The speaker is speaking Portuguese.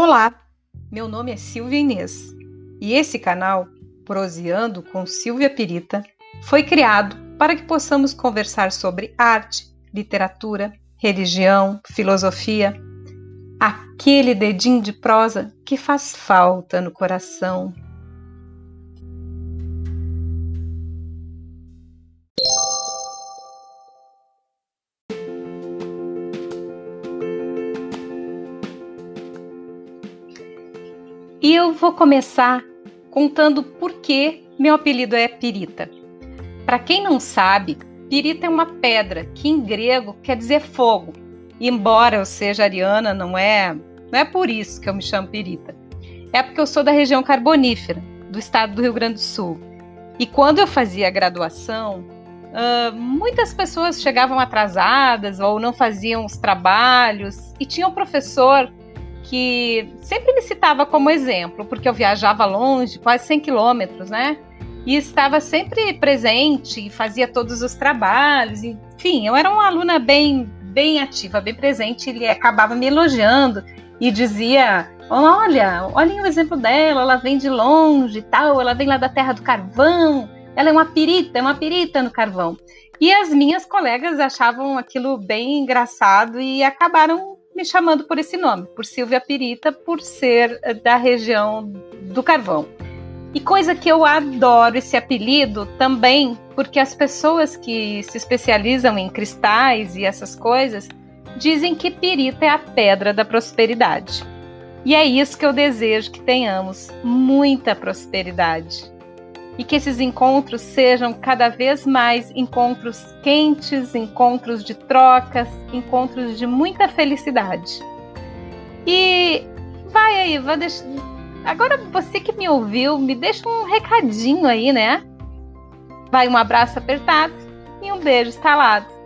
Olá, meu nome é Silvia Inês e esse canal, Proseando com Silvia Pirita, foi criado para que possamos conversar sobre arte, literatura, religião, filosofia, aquele dedinho de prosa que faz falta no coração. E eu vou começar contando por que meu apelido é Pirita. Para quem não sabe, Pirita é uma pedra que em grego quer dizer fogo. Embora eu seja ariana, não é, não é por isso que eu me chamo Pirita. É porque eu sou da região carbonífera, do estado do Rio Grande do Sul. E quando eu fazia graduação, uh, muitas pessoas chegavam atrasadas ou não faziam os trabalhos. E tinha um professor que sempre me citava como exemplo, porque eu viajava longe, quase 100 quilômetros, né? E estava sempre presente fazia todos os trabalhos. Enfim, eu era uma aluna bem, bem ativa, bem presente. Ele acabava me elogiando e dizia: Olha, olhem o exemplo dela, ela vem de longe tal, ela vem lá da terra do carvão, ela é uma pirita, é uma pirita no carvão. E as minhas colegas achavam aquilo bem engraçado e acabaram me chamando por esse nome, por Silvia Pirita, por ser eh, da região do carvão. E coisa que eu adoro esse apelido também, porque as pessoas que se especializam em cristais e essas coisas dizem que pirita é a pedra da prosperidade. E é isso que eu desejo que tenhamos, muita prosperidade e que esses encontros sejam cada vez mais encontros quentes, encontros de trocas, encontros de muita felicidade. E vai aí, vai deixar. Agora você que me ouviu, me deixa um recadinho aí, né? Vai um abraço apertado e um beijo estalado.